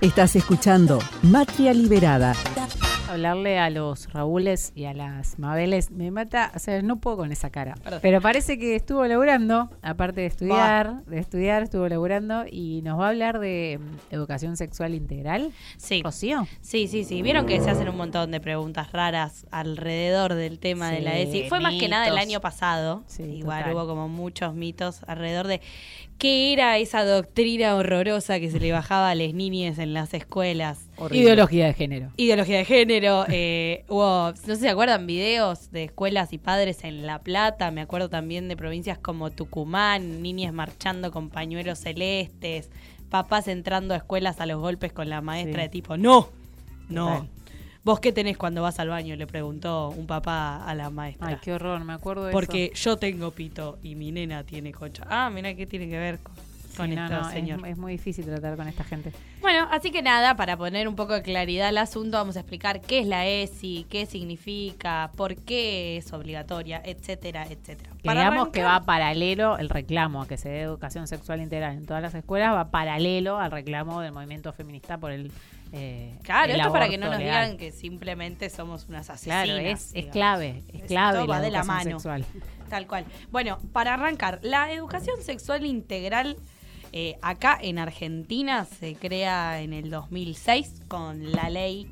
Estás escuchando Matria Liberada. Hablarle a los Raúles y a las Mabeles me mata, o sea, no puedo con esa cara. Pero parece que estuvo laburando, aparte de estudiar, de estudiar, estuvo laburando y nos va a hablar de mm, educación sexual integral. Sí. Rocío. Sí, sí, sí. Vieron que se hacen un montón de preguntas raras alrededor del tema de la ESI. Fue más que nada el año pasado. Sí, Igual total. hubo como muchos mitos alrededor de qué era esa doctrina horrorosa que se le bajaba a las niñas en las escuelas. Ideología de género. Ideología de género. eh, hubo, no sé si se acuerdan, videos de escuelas y padres en La Plata. Me acuerdo también de provincias como Tucumán, niñas marchando con pañuelos celestes, papás entrando a escuelas a los golpes con la maestra Sí. de tipo, no, no. Total. ¿Vos qué tenés cuando vas al baño? Le preguntó un papá a la maestra. Ay, qué horror, me acuerdo de Porque eso. yo tengo pito y mi nena tiene concha. Ah, mira qué tiene que ver con, con Sí, no, esto, no, es- señor. Es, muy difícil tratar con esta gente. Bueno, así que nada, para poner un poco de claridad al asunto, vamos a explicar qué es la ESI, qué significa, por qué es obligatoria, etcétera, etcétera. Digamos que va paralelo el reclamo a que se dé educación sexual integral en todas las escuelas, va paralelo al reclamo del movimiento feminista por el. Eh, Claro, esto para que no nos legal. digan que simplemente somos unas asesinas. Claro, es, clave, es Esto clave va la de la mano. sexual. Tal cual. Bueno, para arrancar, la educación sexual integral eh, acá en Argentina se crea en el 2006 con la ley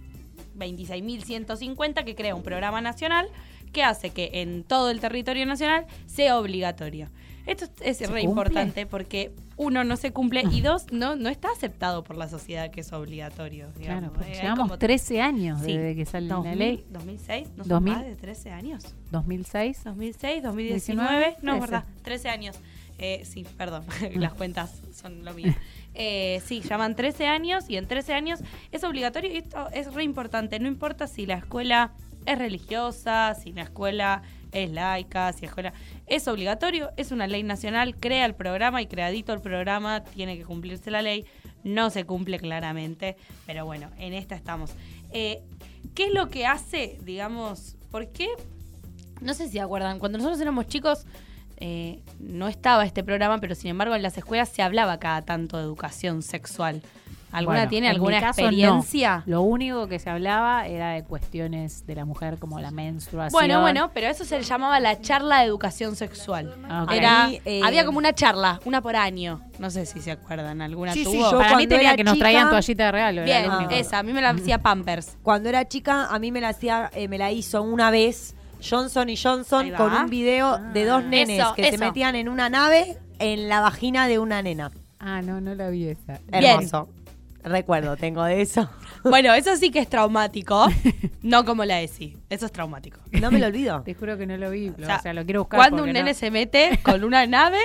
26.150 que crea un programa nacional que hace que en todo el territorio nacional sea obligatorio. Esto es ¿Se re cumple? importante porque uno no se cumple y dos no no está aceptado por la sociedad que es obligatorio. digamos. Claro, porque Eh, llevamos como- 13 años Sí. desde que sale la 2000, ley. 2006, no son 2000. más de 13 años. 2006. 2006, 2019, 19, no, 13. verdad, 13 años. Eh, sí, perdón, las cuentas son lo mío. Eh, sí, llaman 13 años y en 13 años es obligatorio y esto es re importante. No importa si la escuela es religiosa, si la escuela es laica, si la escuela es obligatorio, es una ley nacional, crea el programa y creadito el programa tiene que cumplirse la ley. No se cumple claramente, pero bueno, en esta estamos. Eh, ¿Qué es lo que hace, digamos, por qué no sé si acuerdan, cuando nosotros éramos chicos eh, no estaba este programa, pero sin embargo en las escuelas se hablaba cada tanto de educación sexual. ¿Alguna Bueno, tiene en alguna no. experiencia? Lo único que se hablaba era de cuestiones de la mujer como la menstruación. Bueno, bueno, pero eso se le llamaba la charla de educación sexual. Ah, ok. Era, A mí, eh, había como una charla, una por año. No sé si se acuerdan, ¿alguna Sí, sí, tuvo? yo Para mí tenía que nos traían toallita de regalo. Bien, esa, a mí me la hacía Pampers. Cuando era chica, a mí me la hacía, eh, me la hizo una vez Johnson y Johnson con un video de dos nenes Eso, que se metían en una nave en la vagina de una nena. Ah, no, no la vi esa. Bien. Recuerdo, tengo de eso. Bueno, eso sí que es traumático, no como la ESI. Eso es traumático. No me lo olvido. Te juro que no lo vi. O O sea, sea, lo quiero buscar. Cuando un no- nene se mete con una nave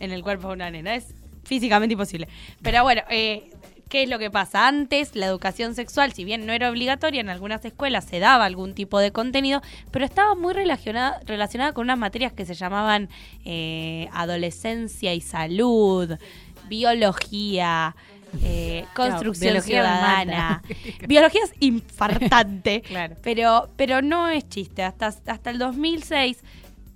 en el cuerpo de una nena, es físicamente imposible. Pero bueno, eh, ¿qué es lo que pasa? Antes, la educación sexual, si bien no era obligatoria, en algunas escuelas se daba algún tipo de contenido, pero estaba muy relacionada, relacionada con unas materias que se llamaban eh, adolescencia y salud, biología. Eh, construcción biología ciudadana. Biología es infartante. Claro. Pero, pero no es chiste. Hasta, hasta el 2006,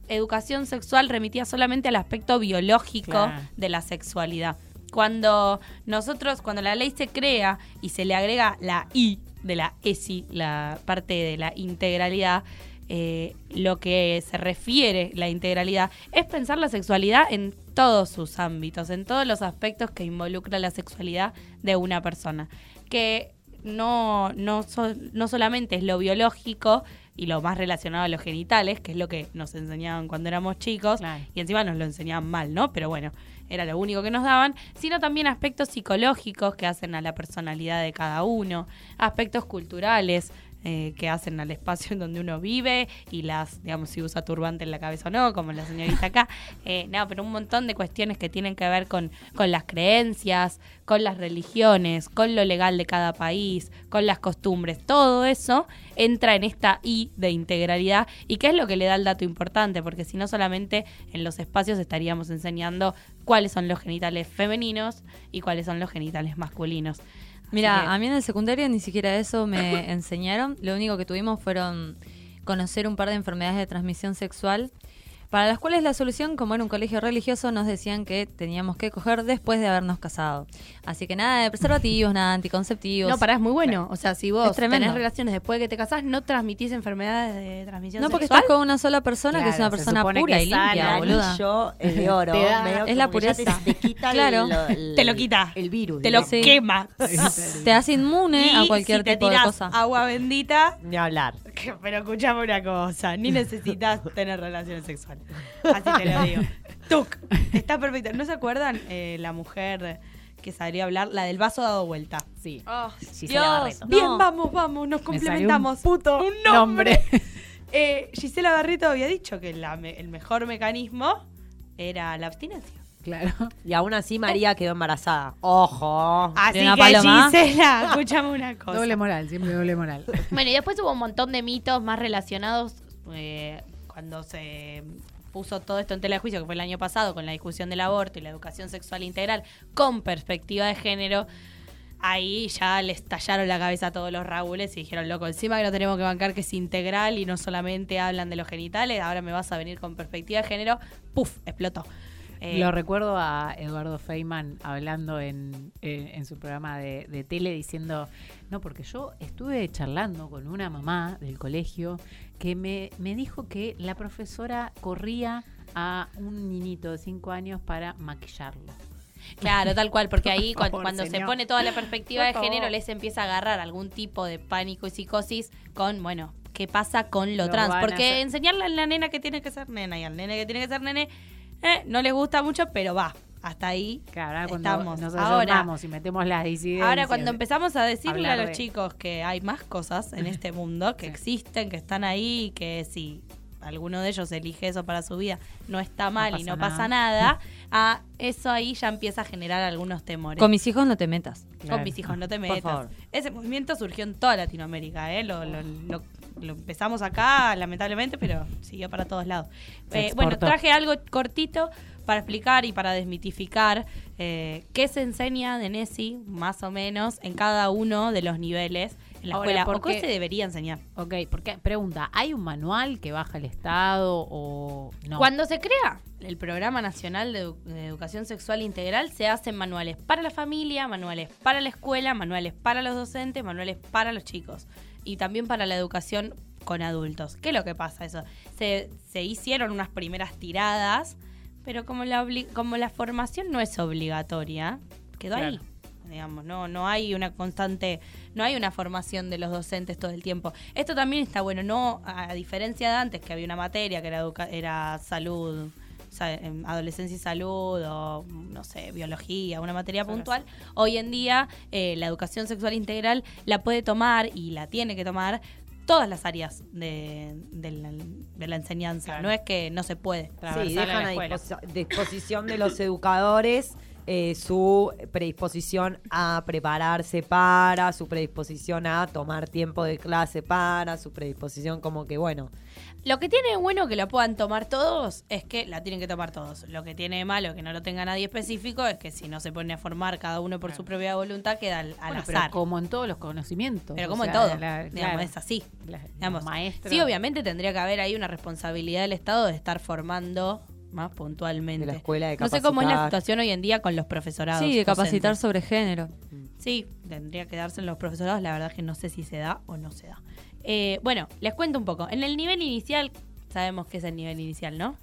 educación sexual remitía solamente al aspecto biológico Claro. de la sexualidad. Cuando nosotros, cuando la ley se crea y se le agrega la I de la ESI, la parte de la integralidad, eh, lo que se refiere la integralidad es pensar la sexualidad en todos sus ámbitos, en todos los aspectos que involucra la sexualidad de una persona. Que no, no, so- no solamente es lo biológico y lo más relacionado a los genitales, que es lo que nos enseñaban cuando éramos chicos, Claro. y encima nos lo enseñaban mal, ¿no? Pero bueno, era lo único que nos daban, sino también aspectos psicológicos que hacen a la personalidad de cada uno, aspectos culturales eh, que hacen al espacio en donde uno vive y las, digamos, si usa turbante en la cabeza o no, como la señorita acá. Eh, no, pero un montón de cuestiones que tienen que ver con, con las creencias, con las religiones, con lo legal de cada país, con las costumbres. Todo eso entra en esta I de integralidad y qué es lo que le da el dato importante, porque si no solamente en los espacios estaríamos enseñando cuáles son los genitales femeninos y cuáles son los genitales masculinos. Mira, que- a mí en el secundario ni siquiera eso me enseñaron. Lo único que tuvimos fueron conocer un par de enfermedades de transmisión sexual. Para las cuales la solución, como era un colegio religioso, nos decían que teníamos que coger después de habernos casado. Así que nada de preservativos, nada de anticonceptivos. No, pará, es muy bueno. O sea, si vos tenés relaciones después de que te casás, no transmitís enfermedades de transmisión No, porque sexual. estás con una sola persona que es una persona pura y limpia, el boluda. anillo es de oro. Te da- medio es la te- pureza. Te, quita el- Claro. el- Te lo quita. El virus. Te lo. Sí. quema. Te hace inmune a cualquier si te tipo de cosa. agua bendita, Ni hablar. Pero escuchame una cosa, ni necesitas tener relaciones sexuales. Así te lo digo. Tuc, está perfecto. ¿No se acuerdan eh, la mujer que sabría hablar, la del vaso dado vuelta? Sí. Oh, Gisela Dios, Barreto. no. Bien, vamos, vamos, nos Me salió complementamos. un puto Un nombre. nombre. Eh, Gisela Barreto había dicho que la me- el mejor mecanismo era la abstinencia. Claro. Y aún así María quedó embarazada. Ojo. Así una que paloma? Gisela, escúchame una cosa. Doble moral, siempre doble moral. Bueno, y después hubo un montón de mitos más relacionados eh, cuando se puso todo esto en tela de juicio, que fue el año pasado, con la discusión del aborto y la educación sexual integral con perspectiva de género. Ahí ya les tallaron la cabeza a todos los Raúles y dijeron, loco, encima que no tenemos que bancar que es integral y no solamente hablan de los genitales, ahora me vas a venir con perspectiva de género. ¡Puf! Explotó. Eh, Lo recuerdo a Eduardo Feynman hablando en, en- en su programa de, de tele diciendo, no, porque yo estuve charlando con una mamá del colegio que me, me dijo que la profesora corría a un niñito de 5 años para maquillarlo. Claro, tal cual, porque ahí Por cuan- favor, cuando se pone toda la perspectiva de género favor. les empieza a agarrar algún tipo de pánico y psicosis con, bueno, ¿qué pasa con lo, Lo trans? Porque enseñarle a la nena que tiene que ser nena y al nene que tiene que ser nene, eh, no les gusta mucho, pero va, hasta ahí Claro, ahora estamos. nos Ahora, y metemos las disidencias. ahora cuando empezamos a decirle a los de- chicos que hay más cosas en este mundo, que Sí. existen, que están ahí, y que si alguno de ellos elige eso para su vida, no está mal y no nada. pasa nada, a eso ahí ya empieza a generar algunos temores. Con mis hijos no te metas. Claro. Con mis hijos, no te Por metas. favor. Ese movimiento surgió en toda Latinoamérica, ¿eh? Lo, lo- lo- lo empezamos acá, lamentablemente, pero siguió para todos lados. Eh, bueno, traje algo cortito para explicar y para desmitificar eh, qué se enseña de Nessie, más o menos, en cada uno de los niveles en la Ahora, escuela. ¿por ¿O qué qué? se debería enseñar? Ok, porque pregunta, ¿hay un manual que baja el Estado o no? Cuando se crea el Programa Nacional de, Edu- de Educación Sexual Integral, se hacen manuales para la familia, manuales para la escuela, manuales para los docentes, manuales para los chicos y también para la educación con adultos. ¿Qué es lo que pasa eso? Se, se hicieron unas primeras tiradas, pero como la, como la formación no es obligatoria, quedó ahí. Digamos, no, no hay una constante, no hay una formación de los docentes todo el tiempo. Esto también está bueno, no a diferencia de antes que había una materia que era educa- era salud, adolescencia y salud o no sé, biología, una materia puntual. Hoy en día eh, la educación sexual integral la puede tomar y la tiene que tomar todas las áreas de, de la, de la enseñanza. Claro. No es que no se puede. Sí, dejan a disposi- disposición de los educadores eh, su predisposición a prepararse para, su predisposición a tomar tiempo de clase para, su predisposición como que, bueno, Lo que tiene de bueno que lo puedan tomar todos es que la tienen que tomar todos. Lo que tiene de malo que no lo tenga nadie específico es que si no se pone a formar cada uno por su propia voluntad queda al, al Bueno, azar. pero como en todos los conocimientos. Pero o como en todo, la- digamos, claro, es así. la- Digamos, maestros. sí, obviamente tendría que haber ahí una responsabilidad del Estado de estar formando más puntualmente. De la escuela de no sé cómo es la capacitar. situación hoy en día con los profesorados. Sí, de capacitar docentes. sobre género. Sí, tendría que darse en los profesorados. La verdad es que no sé si se da o no se da. Eh, bueno, les cuento un poco. En el nivel inicial, sabemos que es el nivel inicial, ¿no?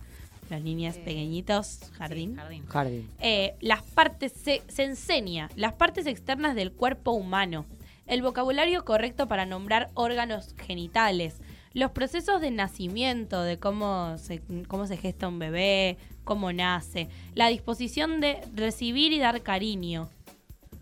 Los niños pequeñitos, jardín. Sí, jardín. jardín. Eh, las partes se, se enseña las partes externas del cuerpo humano, el vocabulario correcto para nombrar órganos genitales, los procesos de nacimiento, de cómo se, cómo se gesta un bebé, cómo nace, la disposición de recibir y dar cariño.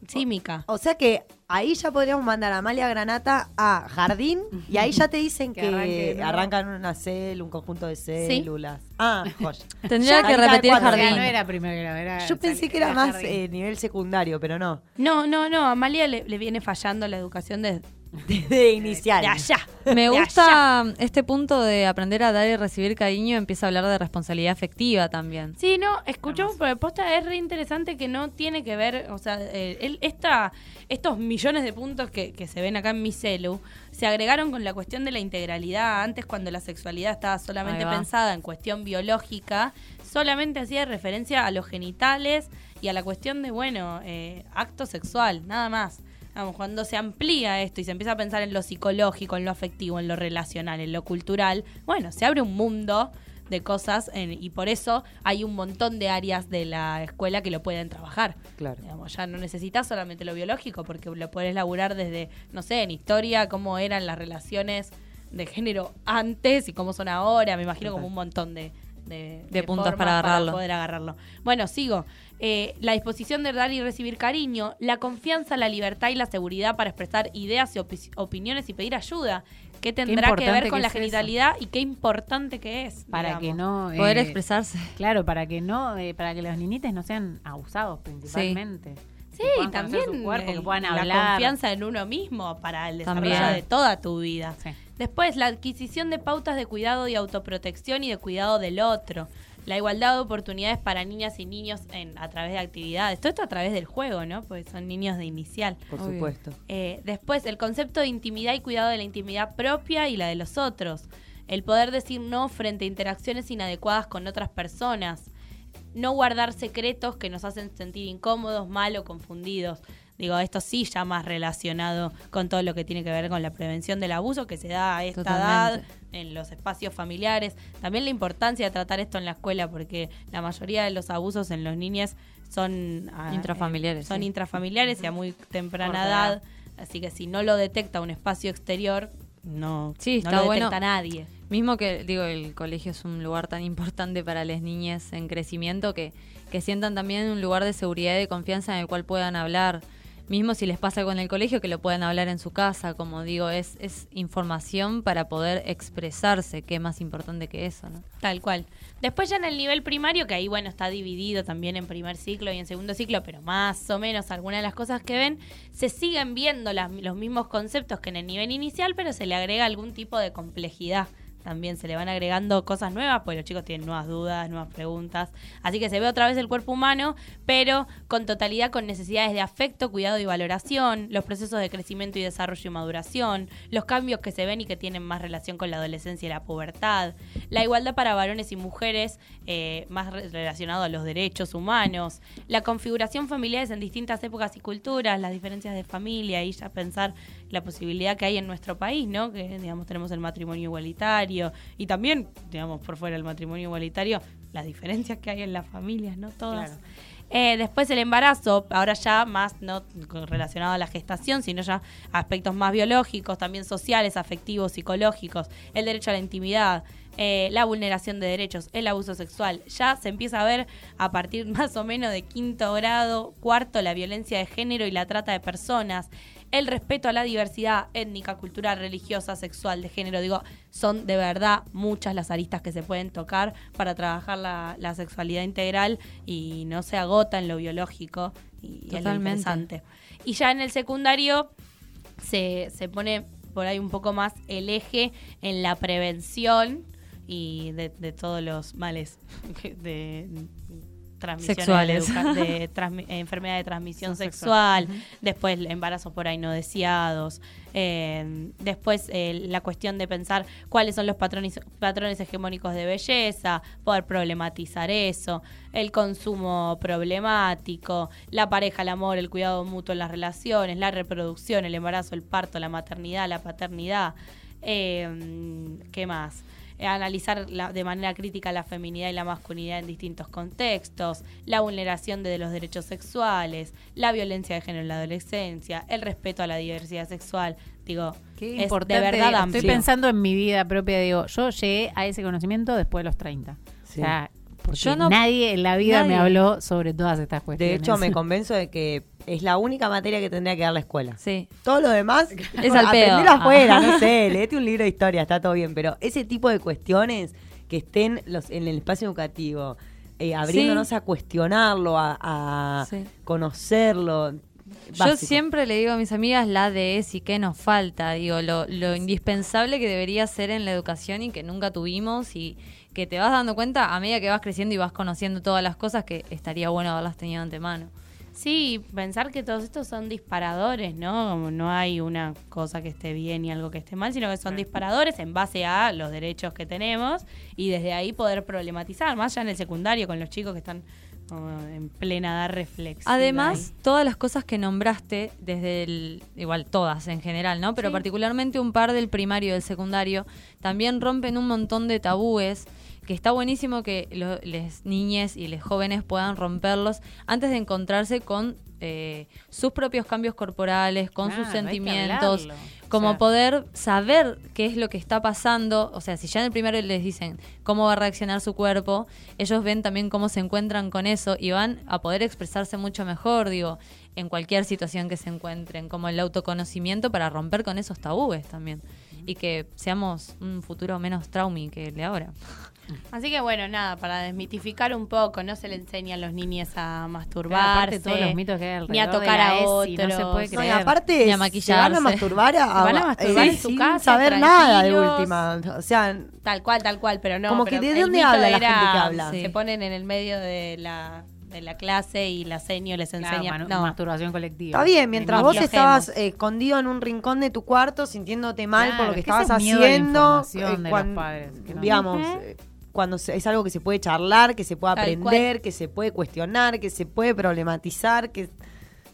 Sí, Mica. O sea que ahí ya podríamos mandar a Amalia Granata a jardín y ahí ya te dicen Que que, arranque, ¿no? arrancan una célula, un conjunto de células. Ah, joya. Tendría Ya que repetir cada O sea, jardín. no era primer grado, era Yo pensé que era más eh, nivel secundario, pero no. No, no, no, a Amalia le, le viene fallando la educación de- de, de inicial. De allá. Me De gusta este punto de aprender a dar y recibir cariño. Empieza a hablar de responsabilidad afectiva también. Sí, no, escuchamos, pero posta es re interesante que no tiene que ver, o sea, eh, el- esta, estos millones de puntos que, que se ven acá en mi celu se agregaron con la cuestión de la integralidad. Antes, cuando la sexualidad estaba solamente pensada en cuestión biológica, solamente hacía referencia a los genitales y a la cuestión de, bueno, eh, acto sexual, nada más. Vamos, cuando se amplía esto y se empieza a pensar en lo psicológico, en lo afectivo, en lo relacional, en lo cultural, bueno, se abre un mundo de cosas en- y por eso hay un montón de áreas de la escuela que lo pueden trabajar. Claro. Digamos, ya no necesitas solamente lo biológico porque lo puedes laburar desde, no sé, en historia, cómo eran las relaciones de género antes y cómo son ahora. Me imagino como un montón de, de, De puntos para agarrarlo. poder agarrarlo. Bueno, sigo. Eh, la disposición de dar y recibir cariño, la confianza, la libertad y la seguridad para expresar ideas y opi- opiniones y pedir ayuda. ¿Qué tendrá que ver que con la es eso. genitalidad y qué importante que es? Para que no... Poder eh, expresarse. Claro, para que no, eh, para que los ninites no sean abusados principalmente. Sí, también conocer su cuerpo, que el- puedan la confianza en uno mismo para el desarrollo También. de toda tu vida. Sí. Después, la adquisición de pautas de cuidado y autoprotección y de cuidado del otro. La igualdad de oportunidades para niñas y niños en, a través de actividades. Todo esto a través del juego, ¿no? Porque son niños de inicial. Por Obvio. supuesto. Eh, después, el concepto de intimidad y cuidado de la intimidad propia y la de los otros. El poder decir no frente a interacciones inadecuadas con otras personas. No guardar secretos que nos hacen sentir incómodos, mal o confundidos. Digo, esto sí ya más relacionado con todo lo que tiene que ver con la prevención del abuso que se da a esta edad, en los espacios familiares. También la importancia de tratar esto en la escuela, porque la mayoría de los abusos en los niños son ah, Intrafamiliares, eh, son sí. intrafamiliares y a muy temprana edad. edad. Así que si no lo detecta un espacio exterior, no, Sí, no está lo bueno. detecta nadie. Mismo que, digo, el colegio es un lugar tan importante para las niñas en crecimiento que, que sientan también un lugar de seguridad y de confianza en el cual puedan hablar. Mismo si les pasa algo en el colegio, que lo puedan hablar en su casa. Como digo, es, es información para poder expresarse, que es más importante que eso, ¿no? Tal cual. Después ya en el nivel primario, que ahí bueno está dividido también en primer ciclo y en segundo ciclo, pero más o menos algunas de las cosas que ven, se siguen viendo las- los mismos conceptos que en el nivel inicial, pero se le agrega algún tipo de complejidad. También se le van agregando cosas nuevas, pues los chicos tienen nuevas dudas, nuevas preguntas. Así que se ve otra vez el cuerpo humano, pero con totalidad con necesidades de afecto, cuidado y valoración, los procesos de crecimiento y desarrollo y maduración, los cambios que se ven y que tienen más relación con la adolescencia y la pubertad, la igualdad para varones y mujeres, eh, más re- relacionado a los derechos humanos, la configuración familiares en distintas épocas y culturas, las diferencias de familia y ya pensar la posibilidad que hay en nuestro país, ¿no? Que digamos tenemos el matrimonio igualitario y también, digamos, por fuera del matrimonio igualitario, las diferencias que hay en las familias, ¿no? Todas. Claro. Eh, después el embarazo, ahora ya más no relacionado a la gestación, sino ya aspectos más biológicos, también sociales, afectivos, psicológicos, el derecho a la intimidad, eh, la vulneración de derechos, el abuso sexual. Ya se empieza a ver a partir más o menos de quinto grado, cuarto, la violencia de género y la trata de personas, el respeto a la diversidad étnica, cultural, religiosa, sexual, de género. Digo, son de verdad muchas las aristas que se pueden tocar para trabajar la, la sexualidad integral y no se agota en lo biológico y es lo interesante. Y ya en el secundario se, se pone por ahí un poco más el eje en la prevención y de, de todos los males de transmisión Sexuales. de transmi- enfermedad de transmisión sexual, después embarazos por ahí no deseados, eh, después eh, la cuestión de pensar cuáles son los patrones, patrones hegemónicos de belleza, poder problematizar eso, el consumo problemático, la pareja, el amor, el cuidado mutuo en las relaciones, la reproducción, el embarazo, el parto, la maternidad, la paternidad, eh, ¿qué más? Eh, analizar la- de manera crítica la feminidad y la masculinidad en distintos contextos, la vulneración de los derechos sexuales, la violencia de género en la adolescencia, el respeto a la diversidad sexual. Digo, Qué es importante. de verdad Estoy amplio. pensando en mi vida propia. Digo, yo llegué a ese conocimiento después de los 30. Sí. O sea, porque Yo no- nadie en la vida me habló sobre todas estas De cuestiones. hecho, me convenzo de que es la única materia que tendría que dar la escuela. Sí. Todo lo demás Es al pedo. afuera, Ah. no sé, leete un libro de historia, está todo bien, pero ese tipo de cuestiones que estén los, en el espacio educativo, eh, abriéndonos Sí. a cuestionarlo, a, a Sí. conocerlo, Yo siempre le digo a mis amigas la de es y qué nos falta, digo, lo, lo indispensable que debería ser en la educación y que nunca tuvimos y que te vas dando cuenta a medida que vas creciendo y vas conociendo todas las cosas que estaría bueno haberlas tenido antemano. Sí, pensar que todos estos son disparadores, ¿no? Como no hay una cosa que esté bien y algo que esté mal, sino que son disparadores en base a los derechos que tenemos y desde ahí poder problematizar, más ya en el secundario con los chicos que están como en plena edad reflexiva. Además, ahí. todas las cosas que nombraste, desde el, igual todas en general, ¿no? Pero Sí. particularmente un par del primario y del secundario, también rompen un montón de tabúes que está buenísimo que las niñas y los jóvenes puedan romperlos antes de encontrarse con eh, sus propios cambios corporales, con sus sentimientos, como O sea, poder saber qué es lo que está pasando, o sea, si ya en el primero les dicen cómo va a reaccionar su cuerpo, ellos ven también cómo se encuentran con eso y van a poder expresarse mucho mejor, digo, en cualquier situación que se encuentren, como el autoconocimiento para romper con esos tabúes también. Y que seamos un futuro menos traumi que el de ahora. Así que bueno, nada, para desmitificar un poco, no se le enseña a los niños a Claro, masturbarse. aparte todos los mitos que hay alrededor ni a de tocar la a otros. no se puede No, y creer. aparte Ni a se van a maquillarse. masturbar a, Se van a masturbar en su sin casa, saber nada de última. O sea, Tal cual, tal cual, pero no. Como pero que ¿de dónde habla la gente que habla? Se ponen en el medio de la, de la clase y la seño les Claro, enseña. no, masturbación colectiva. está bien, mientras vos estabas eh, escondido en un rincón de tu cuarto sintiéndote mal Claro, por lo que es que estabas haciendo. de los padres, que no- digamos, Ujú. eh, cuando se- es algo que se puede charlar, que se puede Tal aprender, que se puede cuestionar, que se puede problematizar, que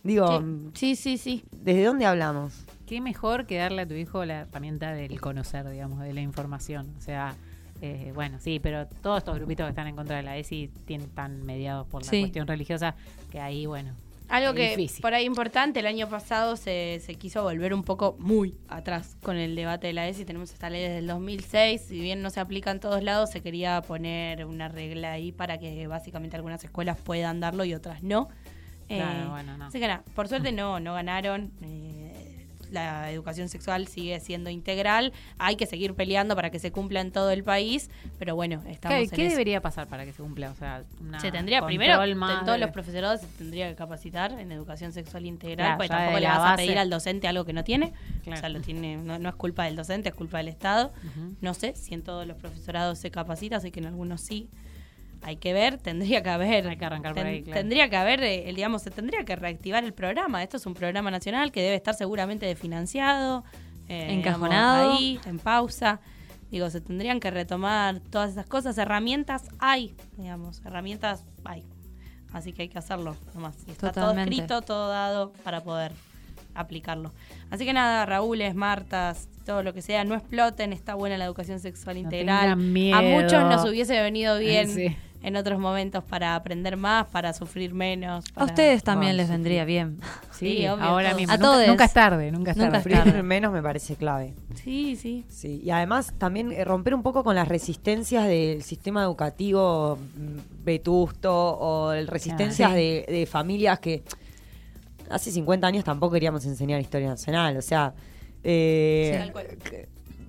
digo, sí, sí, sí. ¿desde dónde hablamos? Qué mejor que darle a tu hijo la herramienta del conocer, digamos, de la información. O sea, eh, bueno, sí, pero todos estos grupitos que están en contra de la ESI tienen, están mediados por la Sí. cuestión religiosa, que ahí, bueno, Algo que difícil. por ahí importante, el año pasado se, se quiso volver un poco muy atrás con el debate de la ESI. Tenemos esta ley desde el 2006, si bien no se aplica en todos lados, se quería poner una regla ahí para que básicamente algunas escuelas puedan darlo y otras no. Claro, Eh, bueno, no. Así que nada, por suerte no, no ganaron. eh, la educación sexual sigue siendo integral. Hay que seguir peleando para que se cumpla en todo el país, pero bueno, estamos ¿qué, en qué eso. debería pasar para que se cumpla? O sea, una Se tendría primero, más todos de- los profesorados se tendría que capacitar en educación sexual integral, Claro, porque tampoco le vas a pedir al docente algo que no tiene. Claro. O sea, lo tiene, no, no es culpa del docente, es culpa del Estado. No sé si en todos los profesorados se capacita, sé que en algunos sí. Hay que ver, tendría que haber. Hay que arrancar por ten- ahí, claro. Tendría que haber, eh, el, digamos, se tendría que reactivar el programa. Esto es un programa nacional que debe estar seguramente desfinanciado. eh, Encajonado. ahí, en pausa. Digo, se tendrían que retomar todas esas cosas. Herramientas hay, digamos, herramientas hay. Así que hay que hacerlo nomás. Y está todo escrito, todo dado para poder aplicarlo. Así que nada, Raúles, Martas, todo lo que sea, no exploten, está buena la educación sexual No integral. A muchos nos hubiese venido bien Sí. En otros momentos para aprender más, para sufrir menos. A ustedes también les sí, vendría bien. Sí, Sí, obvio, ahora todos. mismo. A nunca, todos. nunca es tarde, nunca es Nunca tarde. Sufrir menos me parece clave. Sí, sí. Sí, y además también eh, romper un poco con las resistencias del sistema educativo mm, vetusto o el resistencias Ah, sí. de, de familias que hace 50 años tampoco queríamos enseñar historia nacional. O sea, eh, Sí,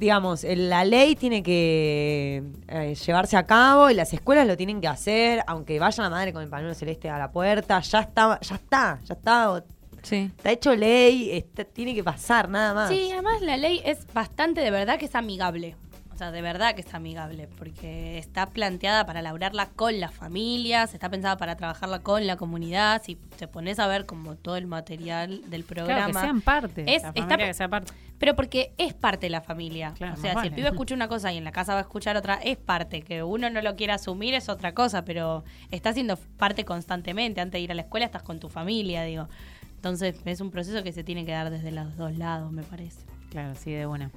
digamos, el- la ley tiene que eh, llevarse a cabo y las escuelas lo tienen que hacer, aunque vaya la madre con el pañuelo celeste a la puerta, ya está, ya está, ya está. Sí. Está hecho ley, está- tiene que pasar, nada más. Sí, además la ley es bastante de verdad que es amigable. Sea, de verdad que es amigable, porque está planteada para elaborarla con las familias, está pensada para trabajarla con la comunidad. Si te pones a ver como todo el material del programa. Claro, que sean parte. Es- la está- familia que sea parte. Pero porque es parte de la familia. Claro, o sea, si el vale. pibe escucha una cosa y en la casa va a escuchar otra, es parte. Que uno no lo quiera asumir es otra cosa, pero está siendo parte constantemente. Antes de ir a la escuela estás con tu familia, digo. Entonces es un proceso que se tiene que dar desde los dos lados, me parece. Claro, sí, de una.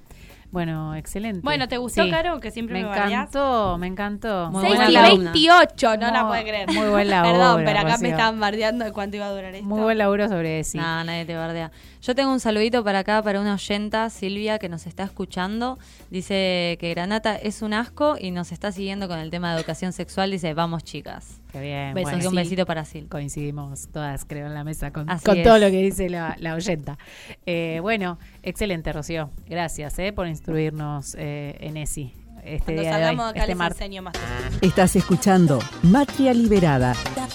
Bueno, excelente. Bueno, ¿te gustó, Sí. Caro? Que siempre me me encantó, me encantó. Muy 6 buena y alumna. 28, no la puede creer. muy buen laburo, Perdón, pero acá Rocío. me estaban bardeando de cuánto iba a durar esto. Muy buen laburo sobre eso. No, nadie te bardea. Yo tengo un saludito para acá, para una oyenta, Silvia, que nos está escuchando. Dice que Granata es un asco y nos está siguiendo con el tema de educación sexual. Dice, vamos chicas. Qué bien. Besos bueno, y un sí, besito para Sil. Coincidimos todas, creo, en la mesa con, todo lo que dice la, la oyenta. Eh, bueno, excelente, Rocío. Gracias eh, por instruirnos eh, en ESI este Cuando día de hoy, salgamos acá este les martes. enseño más. Estás escuchando Matria Liberada.